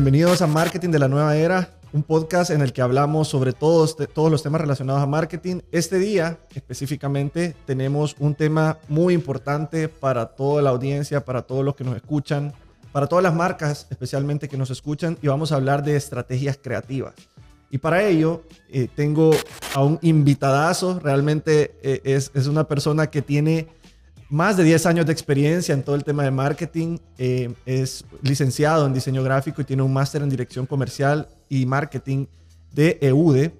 Bienvenidos a Marketing de la Nueva Era, un podcast en el que hablamos sobre todos, todos los temas relacionados a marketing. Este día específicamente tenemos un tema muy importante para toda la audiencia, para todos los que nos escuchan, para todas las marcas especialmente que nos escuchan y vamos a hablar de estrategias creativas. Y para ello eh, tengo a un invitadazo, realmente eh, es, es una persona que tiene más de 10 años de experiencia en todo el tema de marketing. Eh, es licenciado en diseño gráfico y tiene un máster en dirección comercial y marketing de EUDE.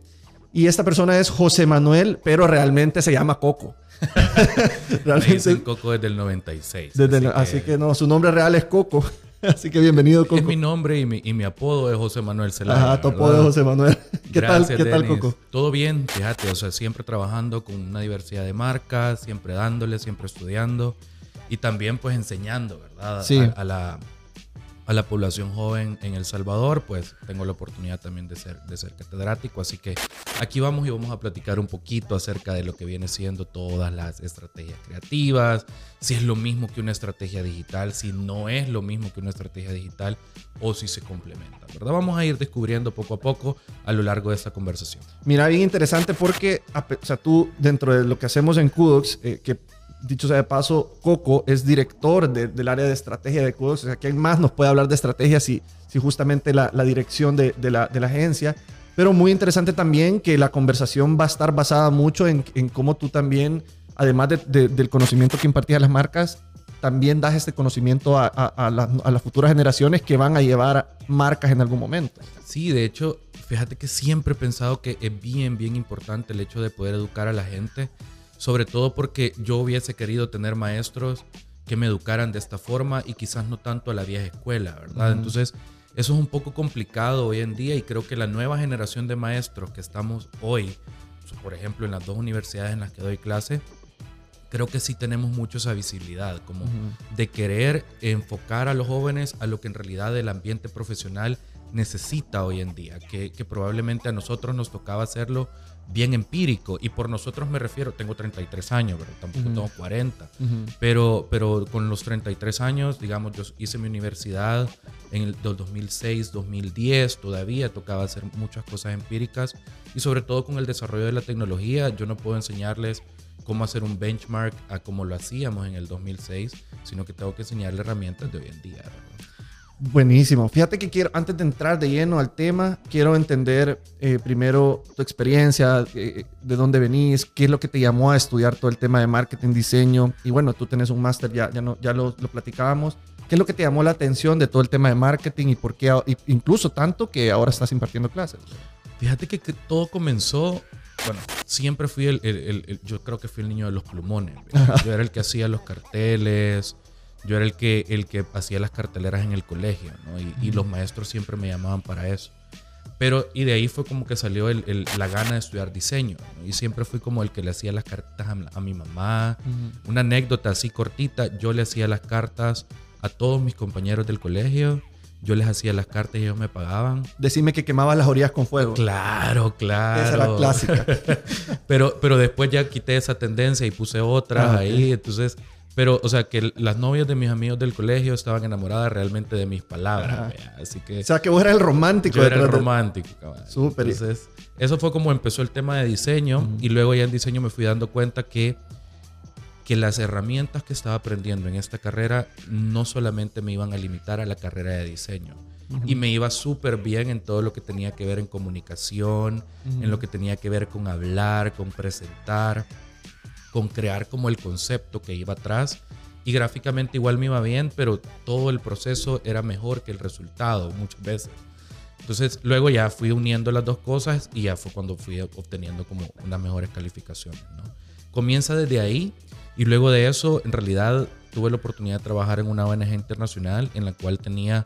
Y esta persona es José Manuel, pero realmente se llama Coco. realmente, Coco desde el 96. así, que... no, su nombre real es Coco. Así que bienvenido, Coco. Es mi nombre y mi, y mi apodo es José Manuel Celaya. Ajá, tu apodo es José Manuel. ¿Qué tal, ¿qué tal, Coco? Todo bien, fíjate, o sea, siempre trabajando con una diversidad de marcas, siempre dándole, siempre estudiando y también pues enseñando, ¿verdad? Sí. a la a la población joven en El Salvador, pues tengo la oportunidad también de ser, de ser catedrático. Así que aquí vamos y vamos a platicar un poquito acerca de lo que viene siendo todas las estrategias creativas, si es lo mismo que una estrategia digital, si no es lo mismo que una estrategia digital o si se complementa, ¿verdad? Vamos a ir descubriendo poco a poco a lo largo de esta conversación. Mira, bien interesante porque, o sea, tú dentro de lo que hacemos en Kudox, eh, que dicho sea de paso, Coco es director del área de estrategia de Kudos. O sea, ¿quién más nos puede hablar de estrategia si, justamente la, dirección de, la, agencia? Pero muy interesante también que la conversación va a estar basada mucho en, cómo tú también, además del conocimiento que impartías a las marcas, también das este conocimiento a, las futuras generaciones que van a llevar marcas en algún momento. Sí, de hecho, fíjate que siempre he pensado que es bien, bien importante el hecho de poder educar a la gente sobre todo porque yo hubiese querido tener maestros que me educaran de esta forma y quizás no tanto a la vieja escuela, ¿verdad? Entonces, eso es un poco complicado hoy en día y creo que la nueva generación de maestros que estamos hoy, por ejemplo, en las dos universidades en las que doy clase, creo que sí tenemos mucho esa visibilidad, como de querer enfocar a los jóvenes a lo que en realidad el ambiente profesional necesita hoy en día, que, que probablemente a nosotros nos tocaba hacerlo bien empírico. Y por nosotros me refiero, tengo 33 años, pero tampoco tengo 40. pero, pero con los 33 años, digamos, yo hice mi universidad en el 2006, 2010, todavía tocaba hacer muchas cosas empíricas. Y sobre todo con el desarrollo de la tecnología, yo no puedo enseñarles cómo hacer un benchmark a cómo lo hacíamos en el 2006, sino que tengo que enseñarles herramientas de hoy en día. Buenísimo. Fíjate que quiero, antes de entrar de lleno al tema, quiero entender eh, primero tu experiencia, eh, de dónde venís, qué es lo que te llamó a estudiar todo el tema de marketing, diseño. Y bueno, tú tenés un máster, ya, ya, no, ya lo, lo, platicábamos. ¿Qué es lo que te llamó la atención de todo el tema de marketing y por qué, incluso tanto que ahora estás impartiendo clases? Fíjate que, todo comenzó bueno, siempre fui el, el, yo creo que fui el niño de los plumones. Yo era el que hacía los carteles, yo era el que, el que hacía las carteleras en el colegio, ¿no? Y, los maestros siempre me llamaban para eso. Pero, y de ahí fue como que salió el, la gana de estudiar diseño. Y siempre fui como el que le hacía las cartas a, mi mamá. Una anécdota así cortita, yo le hacía las cartas a todos mis compañeros del colegio. Yo les hacía las cartas y ellos me pagaban. Decime que quemabas las orillas con fuego. Claro, claro. Esa era clásica. pero, pero después ya quité esa tendencia y puse otras ah, ahí. Entonces, pero, o sea, que las novias de mis amigos del colegio estaban enamoradas realmente de mis palabras. Así que. O sea, que vos eras el romántico. Yo era el romántico, cabrón. Súper. Entonces, eso fue como empezó el tema de diseño. Y luego ya en diseño me fui dando cuenta que, que las herramientas que estaba aprendiendo en esta carrera no solamente me iban a limitar a la carrera de diseño. Y me iba súper bien en todo lo que tenía que ver en comunicación, en lo que tenía que ver con hablar, con presentar con crear como el concepto que iba atrás. Y gráficamente igual me iba bien, pero todo el proceso era mejor que el resultado muchas veces. Entonces luego ya fui uniendo las dos cosas y ya fue cuando fui obteniendo como unas mejores calificaciones. Comienza desde ahí y luego de eso en realidad tuve la oportunidad de trabajar en una ONG internacional en la cual tenía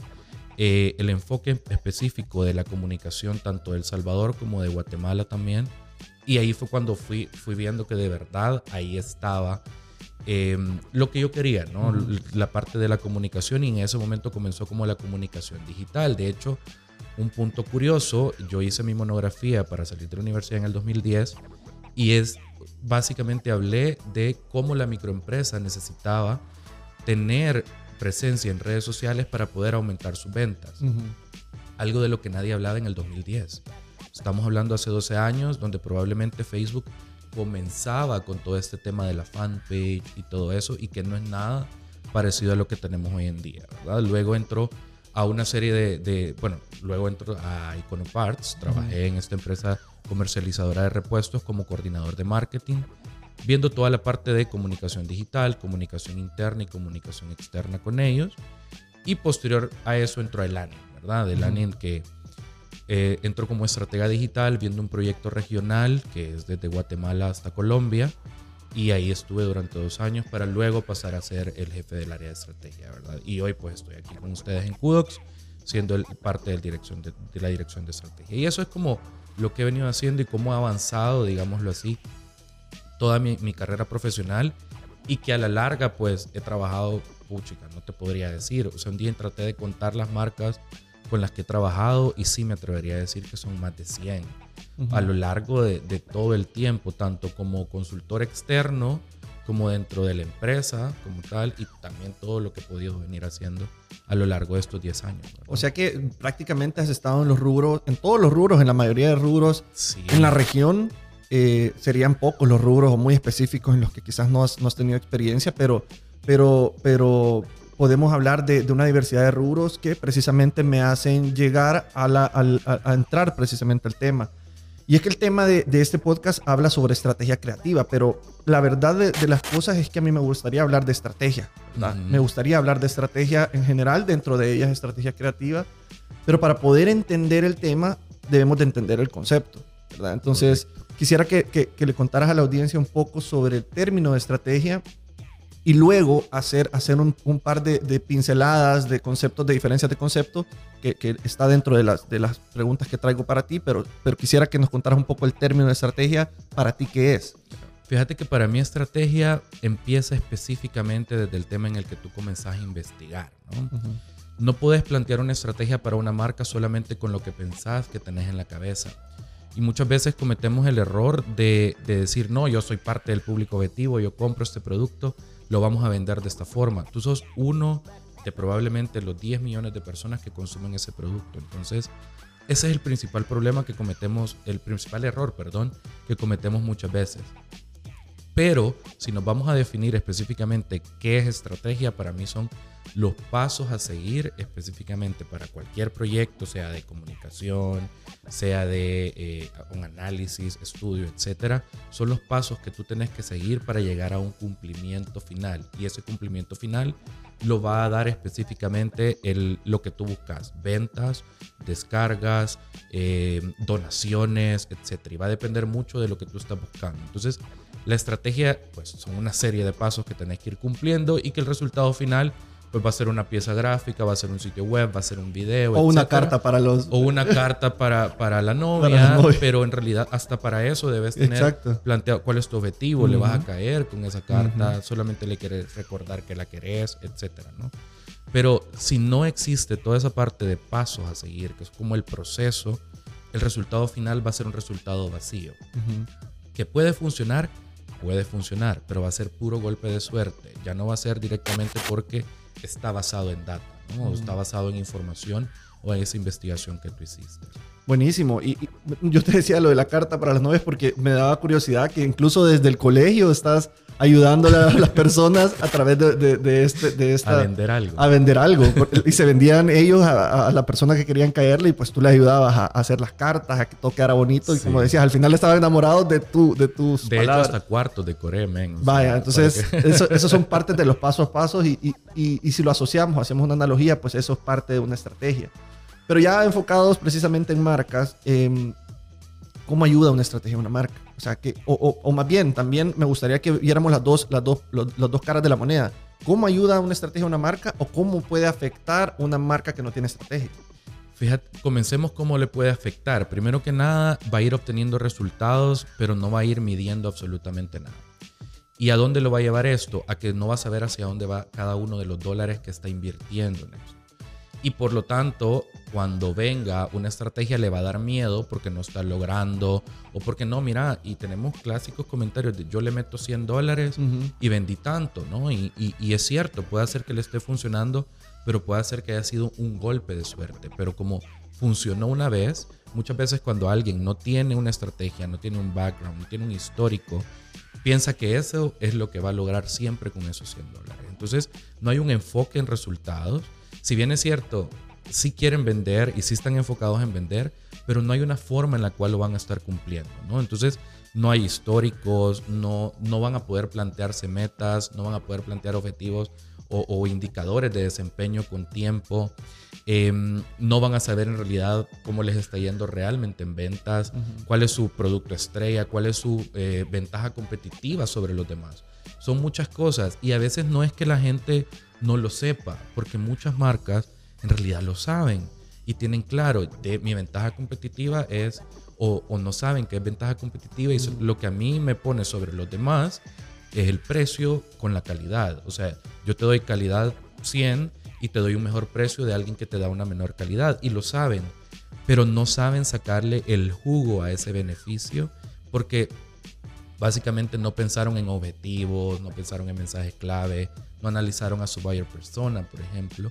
eh, el enfoque específico de la comunicación tanto de El Salvador como de Guatemala también y ahí fue cuando fui, fui viendo que de verdad ahí estaba em, lo que yo quería, ¿no? La parte de la comunicación y en ese momento comenzó como la comunicación digital. De hecho, un punto curioso, yo hice mi monografía para salir de la universidad en el 2010 y es básicamente hablé de cómo la microempresa necesitaba tener presencia en redes sociales para poder aumentar sus ventas. algo de lo que nadie hablaba en el 2010. Estamos hablando hace 12 años, donde probablemente Facebook comenzaba con todo este tema de la fanpage y todo eso, y que no es nada parecido a lo que tenemos hoy en día, ¿verdad? Luego entró a una serie de, bueno, luego entró a Iconoparts, trabajé en esta empresa comercializadora de repuestos como coordinador de marketing, viendo toda la parte de comunicación digital, comunicación interna y comunicación externa con ellos. Y posterior a eso entró el ANI, ¿verdad? El ANI que eh, entró como estratega digital viendo un proyecto regional que es desde Guatemala hasta Colombia. Y ahí estuve durante dos años para luego pasar a ser el jefe del área de estrategia, ¿verdad? Y hoy pues estoy aquí con ustedes en Kudox, siendo el, parte de, dirección de, de la dirección de estrategia. Y eso es como lo que he venido haciendo y cómo ha avanzado, digámoslo así, toda mi, mi, carrera profesional y que a la larga pues he trabajado, puchica, no te podría decir, o sea, un día traté de contar las marcas con las que he trabajado y sí me atrevería a decir que son más de 100 a lo largo de, de, todo el tiempo, tanto como consultor externo como dentro de la empresa como tal y también todo lo que he podido venir haciendo a lo largo de estos 10 años. O sea que prácticamente has estado en los rubros, en todos los rubros, en la mayoría de rubros sí. en la región. Eh, serían pocos los rubros o muy específicos en los que quizás no has, no has tenido experiencia, pero, pero, pero podemos hablar de, de, una diversidad de rubros que precisamente me hacen llegar a, la, a, a entrar precisamente al tema. Y es que el tema de, de, este podcast habla sobre estrategia creativa, pero la verdad de, de, las cosas es que a mí me gustaría hablar de estrategia. ¿verdad? Mm. Me gustaría hablar de estrategia en general, dentro de ellas estrategia creativa, pero para poder entender el tema debemos de entender el concepto. ¿verdad? Entonces, quisiera que, que, que, le contaras a la audiencia un poco sobre el término de estrategia y luego hacer, hacer un, un par de, de, pinceladas de conceptos, de diferencias de concepto, que, que, está dentro de las, de las preguntas que traigo para ti, pero, pero quisiera que nos contaras un poco el término de estrategia, para ti qué es. Fíjate que para mí estrategia empieza específicamente desde el tema en el que tú comenzás a investigar. ¿no? Uh -huh. no puedes plantear una estrategia para una marca solamente con lo que pensás que tenés en la cabeza. Y muchas veces cometemos el error de, de decir, no, yo soy parte del público objetivo, yo compro este producto, lo vamos a vender de esta forma. Tú sos uno de probablemente los 10 millones de personas que consumen ese producto. Entonces, ese es el principal problema que cometemos, el principal error, perdón, que cometemos muchas veces. Pero si nos vamos a definir específicamente qué es estrategia, para mí son los pasos a seguir específicamente para cualquier proyecto, sea de comunicación, sea de eh, un análisis, estudio, etcétera, son los pasos que tú tienes que seguir para llegar a un cumplimiento final. Y ese cumplimiento final lo va a dar específicamente el, lo que tú buscas: ventas, descargas, eh, donaciones, etcétera. Y va a depender mucho de lo que tú estás buscando. Entonces, la estrategia, pues son una serie de pasos que tenés que ir cumpliendo y que el resultado final pues va a ser una pieza gráfica, va a ser un sitio web, va a ser un video. O etcétera. una carta para los... O una carta para, para, la novia, para la novia, pero en realidad hasta para eso debes tener Exacto. planteado cuál es tu objetivo, uh -huh. le vas a caer con esa carta, uh -huh. solamente le quieres recordar que la querés, etcétera, ¿no? Pero si no existe toda esa parte de pasos a seguir, que es como el proceso, el resultado final va a ser un resultado vacío. Uh -huh. Que puede funcionar, puede funcionar, pero va a ser puro golpe de suerte. Ya no va a ser directamente porque está basado en data, ¿no? Mm. está basado en información o en esa investigación que tú hiciste. Buenísimo. Y, y, yo te decía lo de la carta para las novias porque me daba curiosidad que incluso desde el colegio estás ayudando a las personas a través de, de, de, este, de esta... A vender algo. A vender algo. y se vendían ellos a, a, la persona que querían caerle y pues tú le ayudabas a, a hacer las cartas, a que todo quedara bonito. Sí. Y como decías, al final estaban enamorados de, tu, de tus De palabras. hecho, hasta cuartos decoré, men. Vaya, sea, entonces que... eso, esos son partes de los pasos a pasos y, y, y, y si lo asociamos, hacemos una analogía, pues eso es parte de una estrategia. Pero ya enfocados precisamente en marcas, eh, ¿cómo ayuda una estrategia a una marca? O sea, que, o, más bien, también me gustaría que viéramos las dos, las, dos, las dos caras de la moneda. ¿Cómo ayuda una estrategia a una marca o cómo puede afectar una marca que no tiene estrategia? Fíjate, comencemos cómo le puede afectar. Primero que nada, va a ir obteniendo resultados, pero no va a ir midiendo absolutamente nada. ¿Y a dónde lo va a llevar esto? A que no va a saber hacia dónde va cada uno de los dólares que está invirtiendo en esto. Y por lo tanto, cuando venga una estrategia le va a dar miedo porque no está logrando o porque no, mira, y tenemos clásicos comentarios de yo le meto 100 dólares uh -huh. y vendí tanto, ¿no? Y, y, y, es cierto, puede ser que le esté funcionando, pero puede ser que haya sido un golpe de suerte. Pero como funcionó una vez, muchas veces cuando alguien no tiene una estrategia, no tiene un background, no tiene un histórico, piensa que eso es lo que va a lograr siempre con esos 100 dólares. Entonces, no hay un enfoque en resultados. Si bien es cierto, sí quieren vender y sí están enfocados en vender, pero no hay una forma en la cual lo van a estar cumpliendo, ¿no? Entonces, no hay históricos, no, no van a poder plantearse metas, no van a poder plantear objetivos o, indicadores de desempeño con tiempo. Em, no van a saber en realidad cómo les está yendo realmente en ventas, cuál es su producto estrella, cuál es su eh, ventaja competitiva sobre los demás. Son muchas cosas y a veces no es que la gente no lo sepa, porque muchas marcas en realidad lo saben y tienen claro, de, mi ventaja competitiva es, o, no saben que es ventaja competitiva y lo que a mí me pone sobre los demás es el precio con la calidad. O sea, yo te doy calidad 100 y te doy un mejor precio de alguien que te da una menor calidad. Y lo saben, pero no saben sacarle el jugo a ese beneficio porque básicamente no pensaron en objetivos, no pensaron en mensajes clave, no analizaron a su buyer persona, por ejemplo.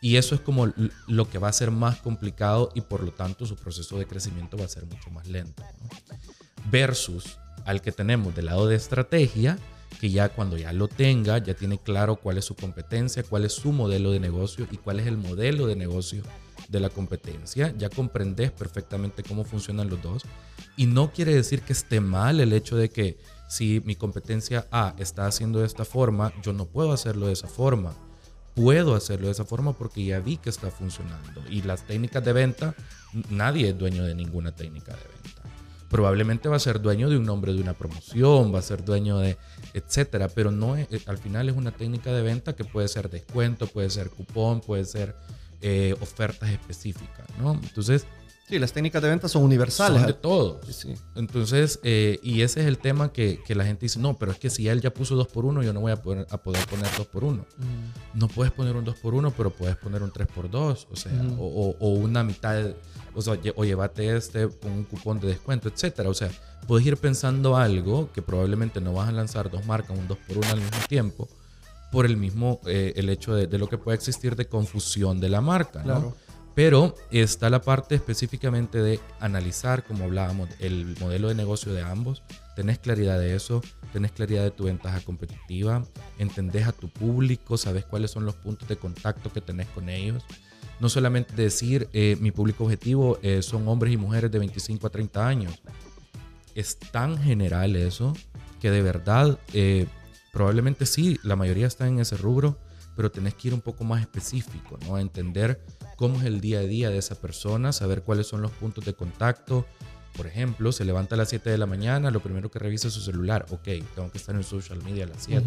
Y eso es como lo que va a ser más complicado y por lo tanto su proceso de crecimiento va a ser mucho más lento. Versus al que tenemos del lado de estrategia, que ya cuando ya lo tenga, ya tiene claro cuál es su competencia, cuál es su modelo de negocio y cuál es el modelo de negocio de la competencia. Ya comprendes perfectamente cómo funcionan los dos. Y no quiere decir que esté mal el hecho de que si mi competencia A está haciendo de esta forma, yo no puedo hacerlo de esa forma. Puedo hacerlo de esa forma porque ya vi que está funcionando. Y las técnicas de venta, nadie es dueño de ninguna técnica de venta probablemente va a ser dueño de un nombre de una promoción, va a ser dueño de etcétera, pero no es, eh, al final es una técnica de venta que puede ser descuento, puede ser cupón, puede ser eh, ofertas específicas, ¿no? Entonces, Sí, las técnicas de venta son universales. Son de todos. Sí, Entonces, eh, y ese es el tema que, que, la gente dice, no, pero es que si él ya puso 2 por 1 yo no voy a poder, a poder poner 2 por 1 mm. No puedes poner un 2 por 1 pero puedes poner un 3 por 2 o sea, o, o, una mitad, o sea, o llévate este con un cupón de descuento, etcétera. O sea, puedes ir pensando algo que probablemente no vas a lanzar dos marcas, un 2 por 1 al mismo tiempo, por el mismo, eh, el hecho de, de, lo que puede existir de confusión de la marca, ¿no? Claro. Pero está la parte específicamente de analizar, como hablábamos, el modelo de negocio de ambos. Tenés claridad de eso, tenés claridad de tu ventaja competitiva, entendés a tu público, sabes cuáles son los puntos de contacto que tenés con ellos. No solamente decir, eh, mi público objetivo eh, son hombres y mujeres de 25 a 30 años. Es tan general eso que de verdad, eh, probablemente sí, la mayoría está en ese rubro, pero tenés que ir un poco más específico, ¿no? Entender cómo es el día a día de esa persona, saber cuáles son los puntos de contacto. Por ejemplo, se levanta a las 7 de la mañana, lo primero que revisa es su celular. Ok, tengo que estar en social media a las 7.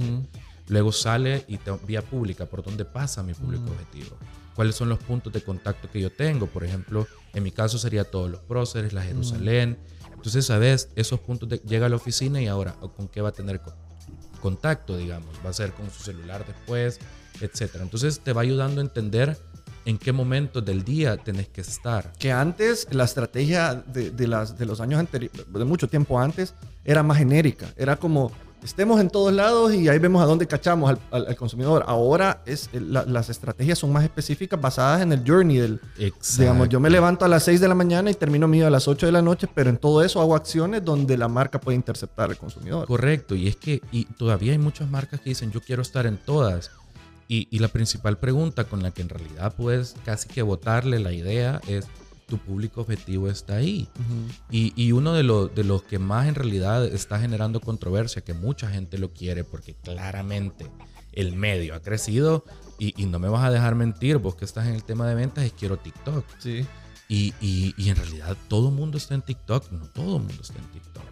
Luego sale y te, vía pública, ¿por dónde pasa mi público objetivo? ¿Cuáles son los puntos de contacto que yo tengo? Por ejemplo, en mi caso sería todos los próceres, la Jerusalén. Entonces, sabes, esos puntos de, llega a la oficina y ahora, ¿con qué va a tener contacto, digamos? ¿Va a ser con su celular después, etcétera? Entonces, te va ayudando a entender en qué momento del día tenés que estar. Que antes la estrategia de, las, de los años anteriores, de mucho tiempo antes, era más genérica. Era como, estemos en todos lados y ahí vemos a dónde cachamos al, consumidor. Ahora es, las estrategias son más específicas basadas en el journey del... Exacto. Digamos, yo me levanto a las 6 de la mañana y termino mío a las 8 de la noche, pero en todo eso hago acciones donde la marca puede interceptar al consumidor. Correcto, y es que y todavía hay muchas marcas que dicen, yo quiero estar en todas y, la principal pregunta con la que en realidad puedes casi que votarle la idea es, tu público objetivo está ahí. y, uno de, de los que más en realidad está generando controversia, que mucha gente lo quiere porque claramente el medio ha crecido y, no me vas a dejar mentir, vos que estás en el tema de ventas, es quiero TikTok. Sí. Y, y en realidad todo el mundo está en TikTok, no todo el mundo está en TikTok.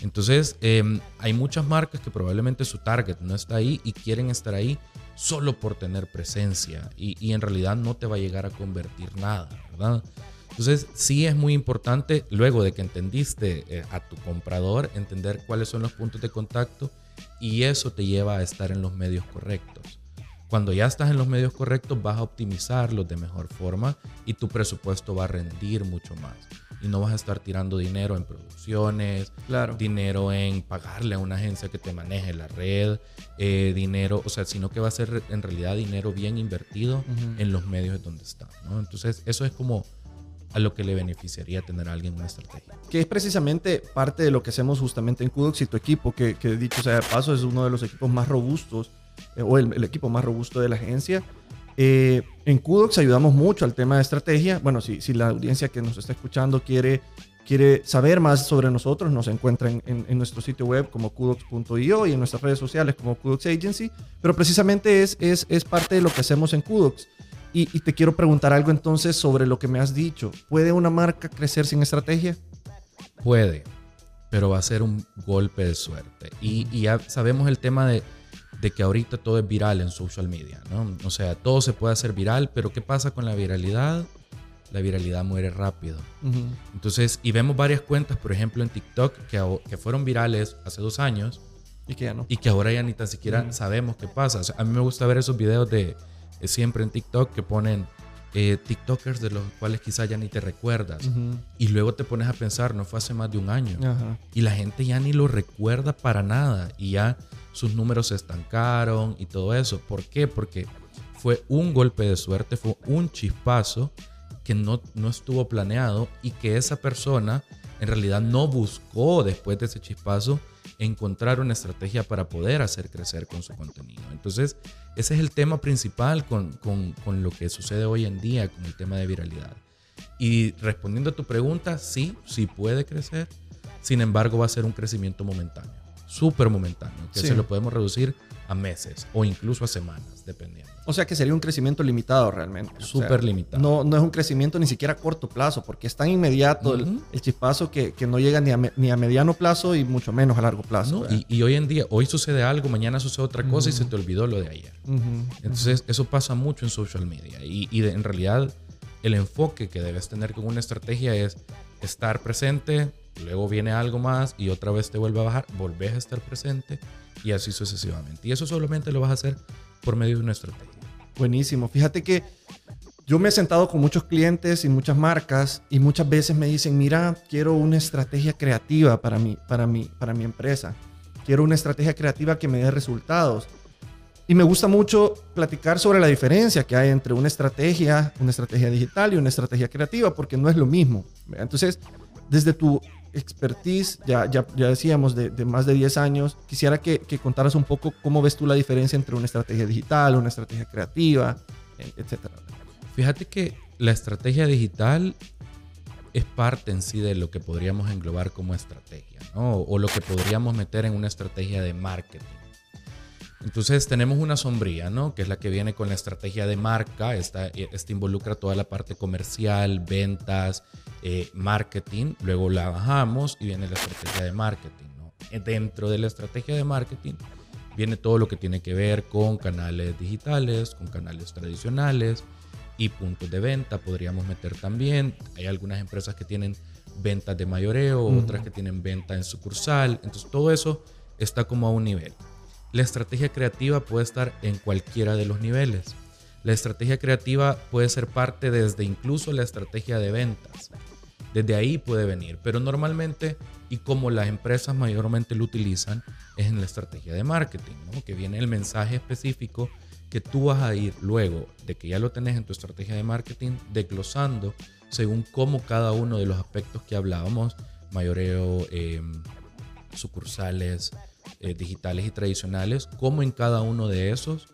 Entonces, em, hay muchas marcas que probablemente su target no está ahí y quieren estar ahí solo por tener presencia y, en realidad no te va a llegar a convertir nada, ¿verdad? Entonces, sí es muy importante, luego de que entendiste eh, a tu comprador, entender cuáles son los puntos de contacto y eso te lleva a estar en los medios correctos. Cuando ya estás en los medios correctos, vas a optimizarlos de mejor forma y tu presupuesto va a rendir mucho más y no vas a estar tirando dinero en producciones, claro. dinero en pagarle a una agencia que te maneje la red, eh, dinero, o sea, sino que va a ser en realidad dinero bien invertido en los medios donde está. ¿no? Entonces, eso es como a lo que le beneficiaría tener a alguien una estrategia. Que es precisamente parte de lo que hacemos justamente en Kudox y tu equipo, que, que dicho sea de paso es uno de los equipos más robustos, eh, o el, equipo más robusto de la agencia. Eh, en Kudox ayudamos mucho al tema de estrategia. Bueno, si, si la audiencia que nos está escuchando quiere, quiere saber más sobre nosotros, nos encuentran en, en, nuestro sitio web como kudox.io y en nuestras redes sociales como Kudox Agency. Pero precisamente es, es, es parte de lo que hacemos en Kudox. Y, y, te quiero preguntar algo entonces sobre lo que me has dicho. ¿Puede una marca crecer sin estrategia? Puede, pero va a ser un golpe de suerte. Y, y ya sabemos el tema de, de, que ahorita todo es viral en social media, ¿no? O sea, todo se puede hacer viral, pero ¿qué pasa con la viralidad? La viralidad muere rápido. Uh -huh. Entonces, y vemos varias cuentas, por ejemplo, en TikTok, que, que fueron virales hace dos años. Y que ya no. Y que ahora ya ni tan siquiera uh -huh. sabemos qué pasa. O sea, a mí me gusta ver esos videos de siempre en TikTok que ponen eh, TikTokers de los cuales quizás ya ni te recuerdas. Uh -huh. Y luego te pones a pensar, no fue hace más de un año. Uh -huh. Y la gente ya ni lo recuerda para nada. Y ya sus números se estancaron y todo eso. ¿Por qué? Porque fue un golpe de suerte, fue un chispazo que no, no estuvo planeado y que esa persona en realidad no buscó después de ese chispazo encontrar una estrategia para poder hacer crecer con su contenido. Entonces, ese es el tema principal con, con, con, lo que sucede hoy en día con el tema de viralidad. Y respondiendo a tu pregunta, sí, sí puede crecer. Sin embargo, va a ser un crecimiento momentáneo, súper momentáneo, que sí. se lo podemos reducir a meses o incluso a semanas, dependiendo. O sea que sería un crecimiento limitado realmente. Súper o sea, limitado. No, no es un crecimiento ni siquiera a corto plazo, porque es tan inmediato uh -huh. el, el, chispazo que, que, no llega ni a, ni a mediano plazo y mucho menos a largo plazo. No, y, y, hoy en día, hoy sucede algo, mañana sucede otra cosa uh -huh. y se te olvidó lo de ayer. Uh -huh. Entonces, eso pasa mucho en social media. Y, y de, en realidad, el enfoque que debes tener con una estrategia es estar presente, luego viene algo más y otra vez te vuelve a bajar, volvés a estar presente y así sucesivamente. Y eso solamente lo vas a hacer por medio de una estrategia. Buenísimo. Fíjate que yo me he sentado con muchos clientes y muchas marcas y muchas veces me dicen, mira, quiero una estrategia creativa para mi, para mi, para mi empresa. Quiero una estrategia creativa que me dé resultados. Y me gusta mucho platicar sobre la diferencia que hay entre una estrategia, una estrategia digital y una estrategia creativa, porque no es lo mismo. Entonces, desde tu expertise, ya, ya, ya decíamos, de, de, más de 10 años, quisiera que, que, contaras un poco cómo ves tú la diferencia entre una estrategia digital, una estrategia creativa, etcétera. Fíjate que la estrategia digital es parte en sí de lo que podríamos englobar como estrategia, ¿no? O lo que podríamos meter en una estrategia de marketing. Entonces tenemos una sombría, ¿no? Que es la que viene con la estrategia de marca. Esta, esta involucra toda la parte comercial, ventas, eh, marketing. Luego la bajamos y viene la estrategia de marketing, ¿no? Dentro de la estrategia de marketing viene todo lo que tiene que ver con canales digitales, con canales tradicionales y puntos de venta. Podríamos meter también. Hay algunas empresas que tienen ventas de mayoreo, otras que tienen venta en sucursal. Entonces todo eso está como a un nivel. La estrategia creativa puede estar en cualquiera de los niveles. La estrategia creativa puede ser parte desde incluso la estrategia de ventas. Desde ahí puede venir, pero normalmente y como las empresas mayormente lo utilizan es en la estrategia de marketing, que viene el mensaje específico que tú vas a ir luego de que ya lo tenés en tu estrategia de marketing, desglosando según cómo cada uno de los aspectos que hablábamos, mayoreo, eh, sucursales, eh, digitales y tradicionales, cómo en cada uno de esos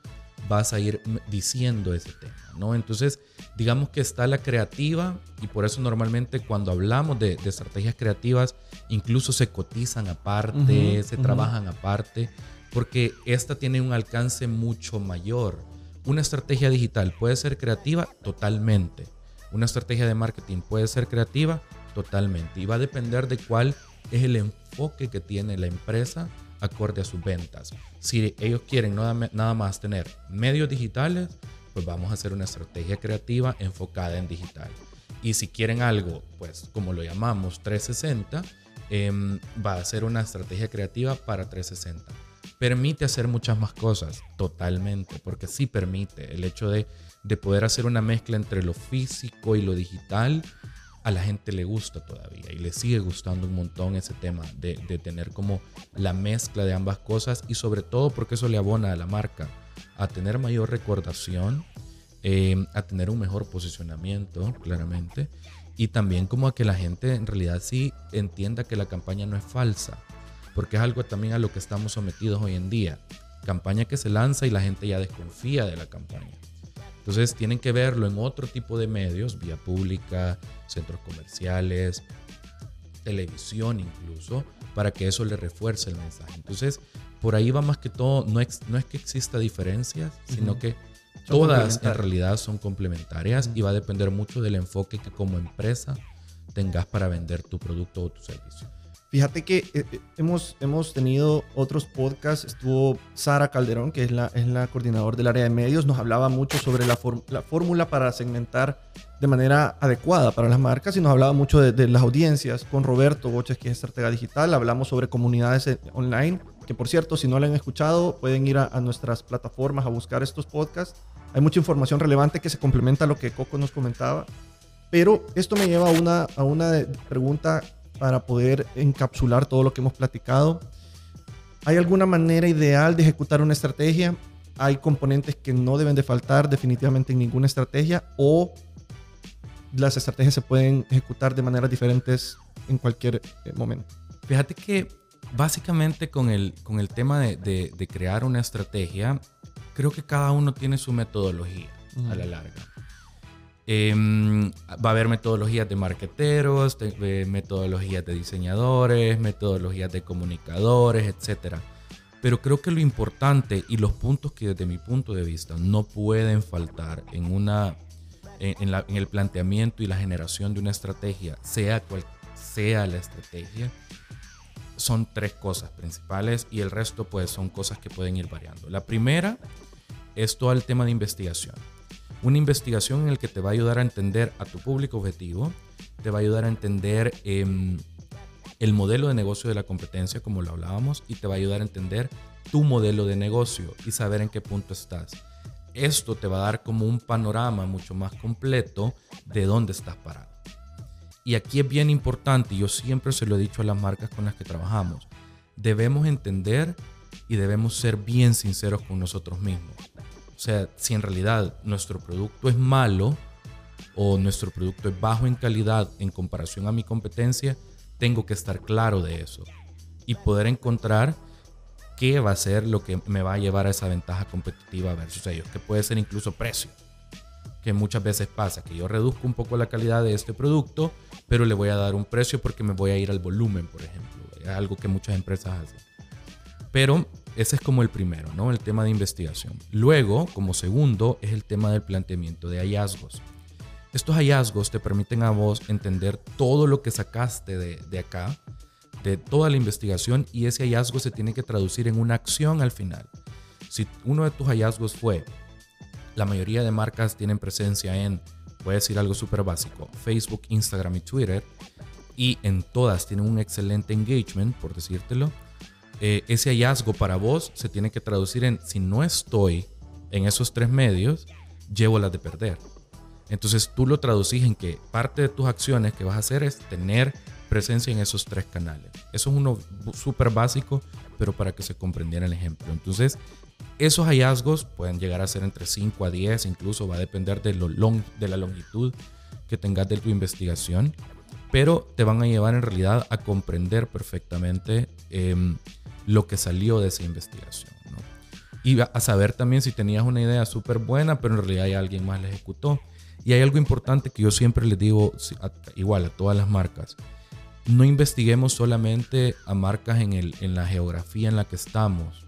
vas a ir diciendo ese tema, ¿no? Entonces, digamos que está la creativa y por eso normalmente cuando hablamos de, de estrategias creativas, incluso se cotizan aparte, uh -huh, se uh -huh. trabajan aparte, porque esta tiene un alcance mucho mayor. Una estrategia digital puede ser creativa totalmente. Una estrategia de marketing puede ser creativa totalmente. Y va a depender de cuál es el enfoque que tiene la empresa acorde a sus ventas. Si ellos quieren nada más tener medios digitales, pues vamos a hacer una estrategia creativa enfocada en digital. Y si quieren algo, pues como lo llamamos 360, eh, va a ser una estrategia creativa para 360. Permite hacer muchas más cosas, totalmente, porque sí permite el hecho de, de poder hacer una mezcla entre lo físico y lo digital la gente le gusta todavía y le sigue gustando un montón ese tema de, de, tener como la mezcla de ambas cosas y sobre todo porque eso le abona a la marca a tener mayor recordación, eh, a tener un mejor posicionamiento, claramente, Y también como a que la gente en realidad sí entienda que la campaña no es falsa, porque es algo también a lo que estamos sometidos hoy en día. Campaña que se lanza y la gente ya desconfía de la campaña. Entonces tienen que verlo en otro tipo de medios, vía pública, centros comerciales, televisión incluso, para que eso le refuerce el mensaje. Entonces, por ahí va más que todo, no es, no es que exista diferencias, sino que todas en realidad son complementarias y va a depender mucho del enfoque que como empresa tengas para vender tu producto o tu servicio. Fíjate que eh, eh, hemos, hemos tenido otros podcasts. Estuvo Sara Calderón, que es la, es la coordinadora del área de medios. Nos hablaba mucho sobre la, la fórmula para segmentar de manera adecuada para las marcas y nos hablaba mucho de, las audiencias. Con Roberto Boches, que es estratega digital, hablamos sobre comunidades eh, online. Que por cierto, si no lo han escuchado, pueden ir a, a nuestras plataformas a buscar estos podcasts. Hay mucha información relevante que se complementa a lo que Coco nos comentaba. Pero esto me lleva a una, a una pregunta para poder encapsular todo lo que hemos platicado. ¿Hay alguna manera ideal de ejecutar una estrategia? ¿Hay componentes que no deben de faltar definitivamente en ninguna estrategia? ¿O las estrategias se pueden ejecutar de maneras diferentes en cualquier eh, momento? Fíjate que básicamente con el, con el tema de, de, crear una estrategia, creo que cada uno tiene su metodología a la larga. Em, va a haber metodologías de marqueteros, metodologías de diseñadores, metodologías de comunicadores, etc. Pero creo que lo importante y los puntos que desde mi punto de vista no pueden faltar en, una, en, en el planteamiento y la generación de una estrategia, sea cual sea la estrategia, son tres cosas principales y el resto pues son cosas que pueden ir variando. La primera es todo el tema de investigación una investigación en la que te va a ayudar a entender a tu público objetivo, te va a ayudar a entender em, el modelo de negocio de la competencia, como lo hablábamos, y te va a ayudar a entender tu modelo de negocio y saber en qué punto estás. Esto te va a dar como un panorama mucho más completo de dónde estás parado. Y aquí es bien importante, yo siempre se lo he dicho a las marcas con las que trabajamos, debemos entender y debemos ser bien sinceros con nosotros mismos. O sea, si en realidad nuestro producto es malo o nuestro producto es bajo en calidad en comparación a mi competencia, tengo que estar claro de eso y poder encontrar qué va a ser lo que me va a llevar a esa ventaja competitiva versus ellos, que puede ser incluso precio, que muchas veces pasa, que yo reduzco un poco la calidad de este producto, pero le voy a dar un precio porque me voy a ir al volumen, por ejemplo, algo que muchas empresas hacen. Pero ese es como el primero, ¿no? El tema de investigación. Luego, como segundo, es el tema del planteamiento de hallazgos. Estos hallazgos te permiten a vos entender todo lo que sacaste de, acá, de toda la investigación, y ese hallazgo se tiene que traducir en una acción al final. Si uno de tus hallazgos fue, la mayoría de marcas tienen presencia en, voy a decir algo súper básico, Facebook, Instagram y Twitter, y en todas tienen un excelente engagement, por decírtelo, eh, ese hallazgo para vos se tiene que traducir en, si no estoy en esos tres medios, llevo las de perder. Entonces tú lo traducís en que parte de tus acciones que vas a hacer es tener presencia en esos tres canales. Eso es uno súper básico, pero para que se comprendiera el ejemplo. Entonces, esos hallazgos pueden llegar a ser entre 5 a 10, incluso va a depender de, lo de la longitud que tengas de tu investigación, pero te van a llevar en realidad a comprender perfectamente eh, lo que salió de esa investigación. ¿no? Y a saber también si tenías una idea súper buena, pero en realidad alguien más la ejecutó. Y hay algo importante que yo siempre les digo, igual a todas las marcas, no investiguemos solamente a marcas en, el, en la geografía en la que estamos.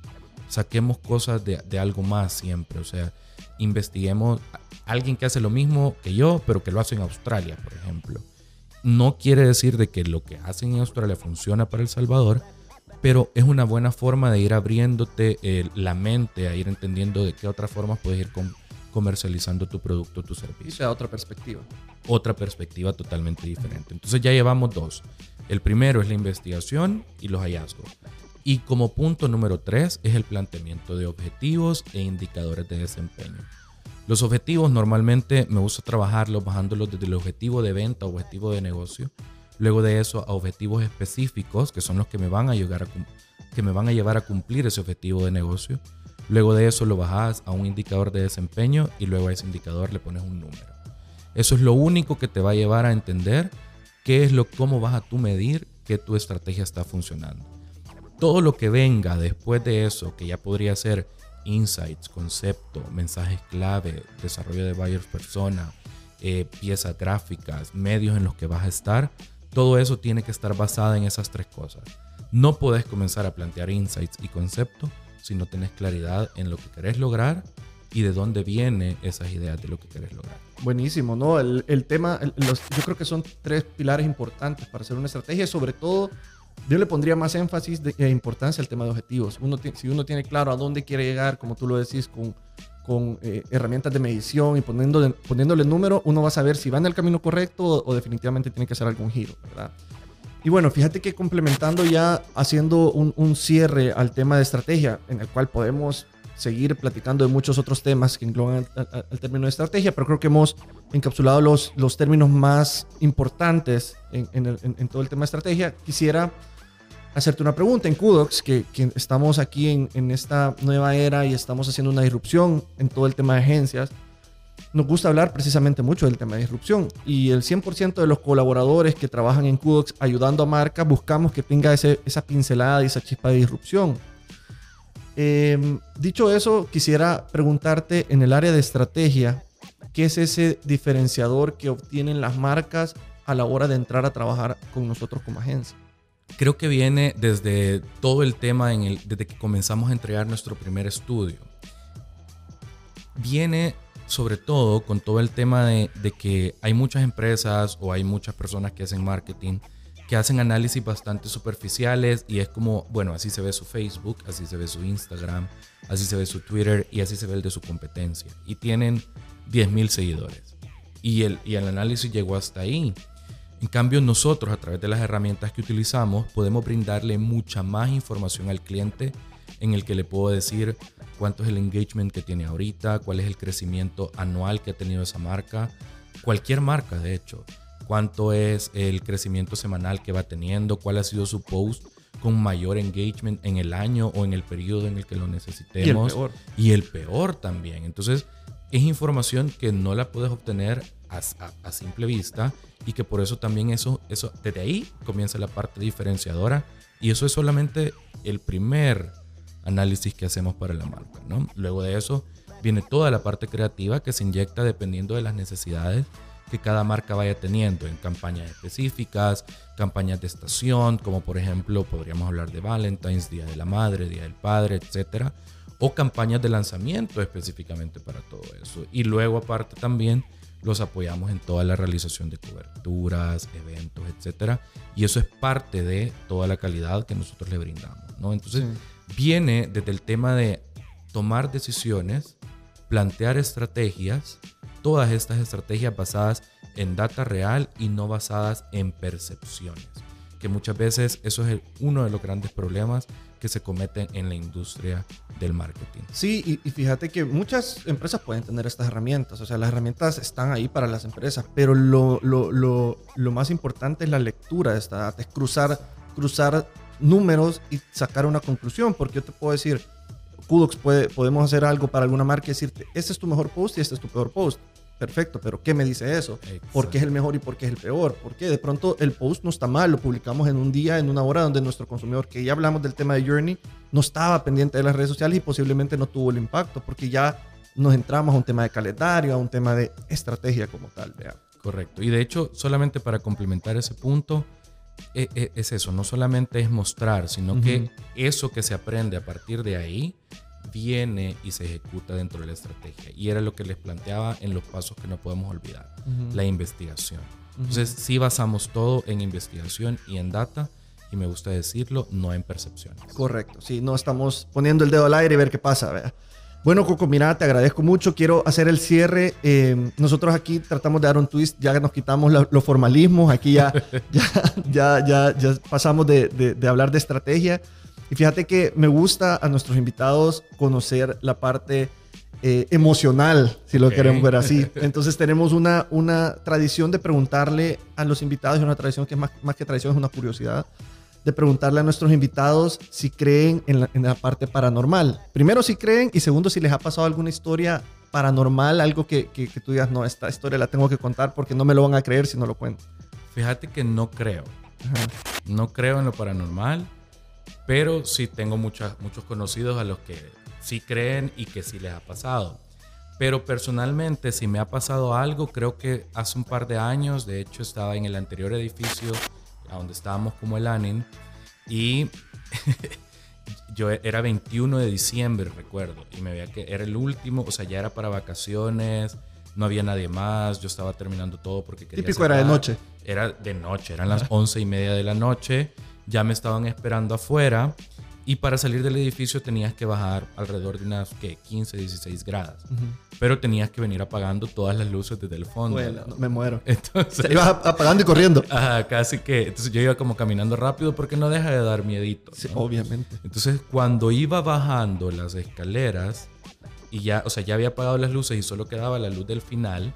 Saquemos cosas de algo más siempre. O sea, investiguemos a alguien que hace lo mismo que yo, pero que lo hace en Australia, por ejemplo. No quiere decir de que lo que hacen en Australia funciona para El Salvador, pero es una buena forma de ir abriéndote eh, la mente, a ir entendiendo de qué otras formas puedes ir comercializando tu producto, tu servicio. Y sea otra perspectiva. Otra perspectiva totalmente diferente. Entonces ya llevamos dos. El primero es la investigación y los hallazgos. Y como punto número tres es el planteamiento de objetivos e indicadores de desempeño. Los objetivos normalmente me gusta trabajarlos bajándolos desde el objetivo de venta, objetivo de negocio, Luego de eso a objetivos específicos, que son los que me van a llegar a, que me van a llevar a cumplir ese objetivo de negocio. Luego de eso lo bajas a un indicador de desempeño y luego a ese indicador le pones un número. Eso es lo único que te va a llevar a entender qué es lo, cómo vas a tú medir que tu estrategia está funcionando. Todo lo que venga después de eso, que ya podría ser insights, concepto, mensajes clave, desarrollo de buyers persona, eh, piezas gráficas, medios en los que vas a estar, todo eso tiene que estar basado en esas tres cosas. No puedes comenzar a plantear insights y concepto si no tienes claridad en lo que querés lograr y de dónde vienen esas ideas de lo que querés lograr. Buenísimo, ¿no? El, el tema, yo creo que son tres pilares importantes para hacer una estrategia, sobre todo yo le pondría más énfasis de, importancia al tema de objetivos. Uno si uno tiene claro a dónde quiere llegar, como tú lo decís, con, con eh, herramientas de medición y poniéndole, poniéndole número, uno va a saber si va en el camino correcto o, definitivamente tiene que hacer algún giro, ¿verdad? Y bueno, fíjate que complementando ya, haciendo un, un, cierre al tema de estrategia, en el cual podemos seguir platicando de muchos otros temas que engloban el, término de estrategia, pero creo que hemos encapsulado los, los términos más importantes en, en, todo el tema de estrategia. Quisiera hacerte una pregunta en Kudox, que, que estamos aquí en, en, esta nueva era y estamos haciendo una disrupción en todo el tema de agencias. Nos gusta hablar precisamente mucho del tema de disrupción y el 100% de los colaboradores que trabajan en Kudox ayudando a marcas buscamos que tenga ese, esa pincelada y esa chispa de disrupción. Em, dicho eso, quisiera preguntarte en el área de estrategia, ¿qué es ese diferenciador que obtienen las marcas a la hora de entrar a trabajar con nosotros como agencia? Creo que viene desde todo el tema, en desde que comenzamos a entregar nuestro primer estudio. Viene sobre todo con todo el tema de, que hay muchas empresas o hay muchas personas que hacen marketing que hacen análisis bastante superficiales y es como, bueno, así se ve su Facebook, así se ve su Instagram, así se ve su Twitter y así se ve el de su competencia. Y tienen 10.000 seguidores. Y el, y el análisis llegó hasta ahí. En cambio, nosotros a través de las herramientas que utilizamos podemos brindarle mucha más información al cliente en el que le puedo decir cuánto es el engagement que tiene ahorita, cuál es el crecimiento anual que ha tenido esa marca, cualquier marca de hecho, cuánto es el crecimiento semanal que va teniendo, cuál ha sido su post con mayor engagement en el año o en el periodo en el que lo necesitemos. Y el peor. Y el peor también. Entonces, es información que no la puedes obtener a, simple vista y que por eso también eso, eso, desde ahí comienza la parte diferenciadora y eso es solamente el primer análisis que hacemos para la marca, ¿no? Luego de eso viene toda la parte creativa que se inyecta dependiendo de las necesidades que cada marca vaya teniendo en campañas específicas, campañas de estación, como por ejemplo podríamos hablar de Valentine's, Día de la Madre, Día del Padre, etcétera, o campañas de lanzamiento específicamente para todo eso. Y luego aparte también los apoyamos en toda la realización de coberturas, eventos, etcétera, y eso es parte de toda la calidad que nosotros le brindamos, ¿no? Entonces, viene desde el tema de tomar decisiones, plantear estrategias, todas estas estrategias basadas en data real y no basadas en percepciones, que muchas veces eso es uno de los grandes problemas que se cometen en la industria del marketing. Sí, y, fíjate que muchas empresas pueden tener estas herramientas, o sea, las herramientas están ahí para las empresas, pero lo, lo, lo, lo más importante es la lectura de esta data, es cruzar, cruzar números y sacar una conclusión, porque yo te puedo decir, Kudox puede, podemos hacer algo para alguna marca y decirte, este es tu mejor post y este es tu peor post. Perfecto, pero ¿qué me dice eso? ¿Por qué es el mejor y por qué es el peor? Porque de pronto el post no está mal, lo publicamos en un día, en una hora donde nuestro consumidor, que ya hablamos del tema de Journey, no estaba pendiente de las redes sociales y posiblemente no tuvo el impacto, porque ya nos entramos a un tema de calendario, a un tema de estrategia como tal. Vea. Correcto. Y de hecho, solamente para complementar ese punto, e, e, es eso, no solamente es mostrar, sino que eso que se aprende a partir de ahí viene y se ejecuta dentro de la estrategia. Y era lo que les planteaba en los pasos que no podemos olvidar, la investigación. Entonces, sí basamos todo en investigación y en data, y me gusta decirlo, no en percepciones. Correcto, sí, no estamos poniendo el dedo al aire y ver qué pasa. Bueno, Coco, mira, te agradezco mucho. Quiero hacer el cierre. Eh, nosotros aquí tratamos de dar un twist, ya nos quitamos los formalismos, aquí ya, ya, ya, ya, pasamos de, de hablar de estrategia. Y fíjate que me gusta a nuestros invitados conocer la parte eh, emocional, si lo queremos ver así. Entonces tenemos una, una tradición de preguntarle a los invitados, y una tradición que es más, más que tradición, es una curiosidad, de preguntarle a nuestros invitados si creen en la, en la parte paranormal. Primero si creen y segundo si les ha pasado alguna historia paranormal, algo que, que, tú digas, no, esta historia la tengo que contar porque no me lo van a creer si no lo cuento? Fíjate que no creo. No creo en lo paranormal, pero sí tengo muchos conocidos a los que sí creen y que sí les ha pasado. Pero personalmente, si me ha pasado algo, creo que hace un par de años, de hecho estaba en el anterior edificio, a donde estábamos como el ANIN, y yo era 21 de diciembre, recuerdo, y me veía que era el último, o sea, ya era para vacaciones, no había nadie más, yo estaba terminando todo porque quería... Típico era de noche. Era de noche, eran las once y media de la noche, ya me estaban esperando afuera y para salir del edificio tenías que bajar alrededor de unas que 15, 16 gradas. Pero tenías que venir apagando todas las luces desde el fondo. Bueno, me muero. Entonces, ibas apagando y corriendo. Ajá, casi que. Entonces yo iba como caminando rápido porque no deja de dar miedito. Sí, obviamente. Entonces cuando iba bajando las escaleras y ya, o sea, ya había apagado las luces y solo quedaba la luz del final,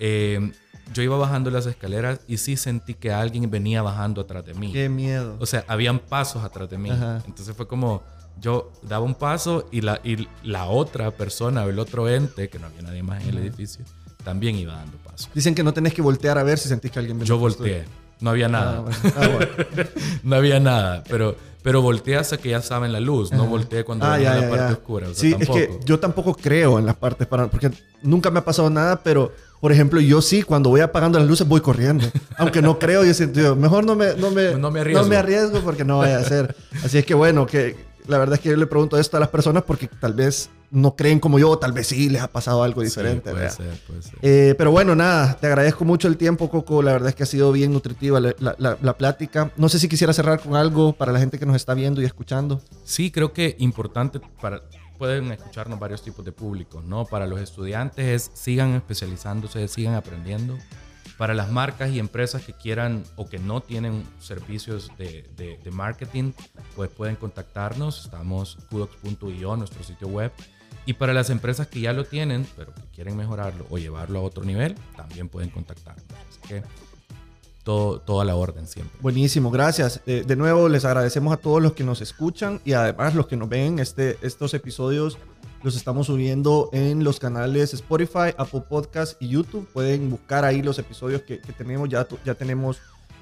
eh, yo iba bajando las escaleras y sí sentí que alguien venía bajando atrás de mí. Qué miedo. O sea, habían pasos atrás de mí. Entonces fue como, yo daba un paso y la, y la otra persona o el otro ente, que no había nadie más en el edificio, también iba dando pasos. Dicen que no tenés que voltear a ver si sentís que alguien venía. Yo volteé. No había nada. Ah, ah, no había nada, pero, pero volteé hasta que ya estaba en la luz, no volteé cuando ah, en la parte oscura. sí, es que yo tampoco creo en las partes para porque nunca me ha pasado nada, pero por ejemplo, yo sí, cuando voy apagando las luces voy corriendo. Aunque no creo, yo siento, mejor no me, no me, no me, arriesgo. no me arriesgo porque no vaya a ser. Así es que bueno, que la verdad es que yo le pregunto esto a las personas porque tal vez no creen como yo, tal vez sí les ha pasado algo diferente. puede ser, puede ser. Eh, pero bueno, nada, te agradezco mucho el tiempo, Coco. La verdad es que ha sido bien nutritiva la, la, plática. No sé si quisiera cerrar con algo para la gente que nos está viendo y escuchando. Sí, creo que importante para pueden escucharnos varios tipos de públicos, ¿no? Para los estudiantes es sigan especializándose, sigan aprendiendo. Para las marcas y empresas que quieran o que no tienen servicios de, de, marketing, pues pueden contactarnos. Estamos kudox.io, nuestro sitio web. Y para las empresas que ya lo tienen, pero que quieren mejorarlo o llevarlo a otro nivel, también pueden contactarnos. Así que todo, toda la orden siempre. Buenísimo, gracias. Eh, de nuevo, les agradecemos a todos los que nos escuchan y además los que nos ven. Este, estos episodios los estamos subiendo en los canales Spotify, Apple Podcast y YouTube. Pueden buscar ahí los episodios que, tenemos. Ya, ya tenemos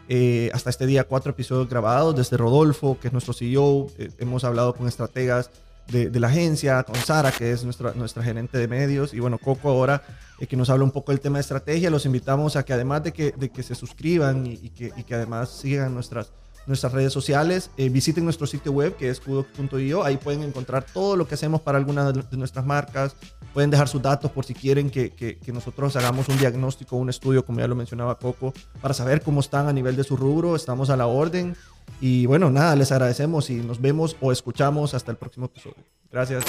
eh, hasta este día cuatro episodios grabados desde Rodolfo, que es nuestro CEO. Eh, hemos hablado con estrategas de, la agencia, con Sara, que es nuestra, nuestra gerente de medios, y bueno, Coco ahora, eh, que nos habla un poco del tema de estrategia. Los invitamos a que además de que, de que se suscriban y, que, y que además sigan nuestras nuestras redes sociales, eh, visiten nuestro sitio web que es kudoc.io, ahí pueden encontrar todo lo que hacemos para algunas de nuestras marcas, pueden dejar sus datos por si quieren que, que, que, nosotros hagamos un diagnóstico, un estudio, como ya lo mencionaba Coco, para saber cómo están a nivel de su rubro, estamos a la orden y bueno, nada, les agradecemos y nos vemos o escuchamos hasta el próximo episodio. Gracias.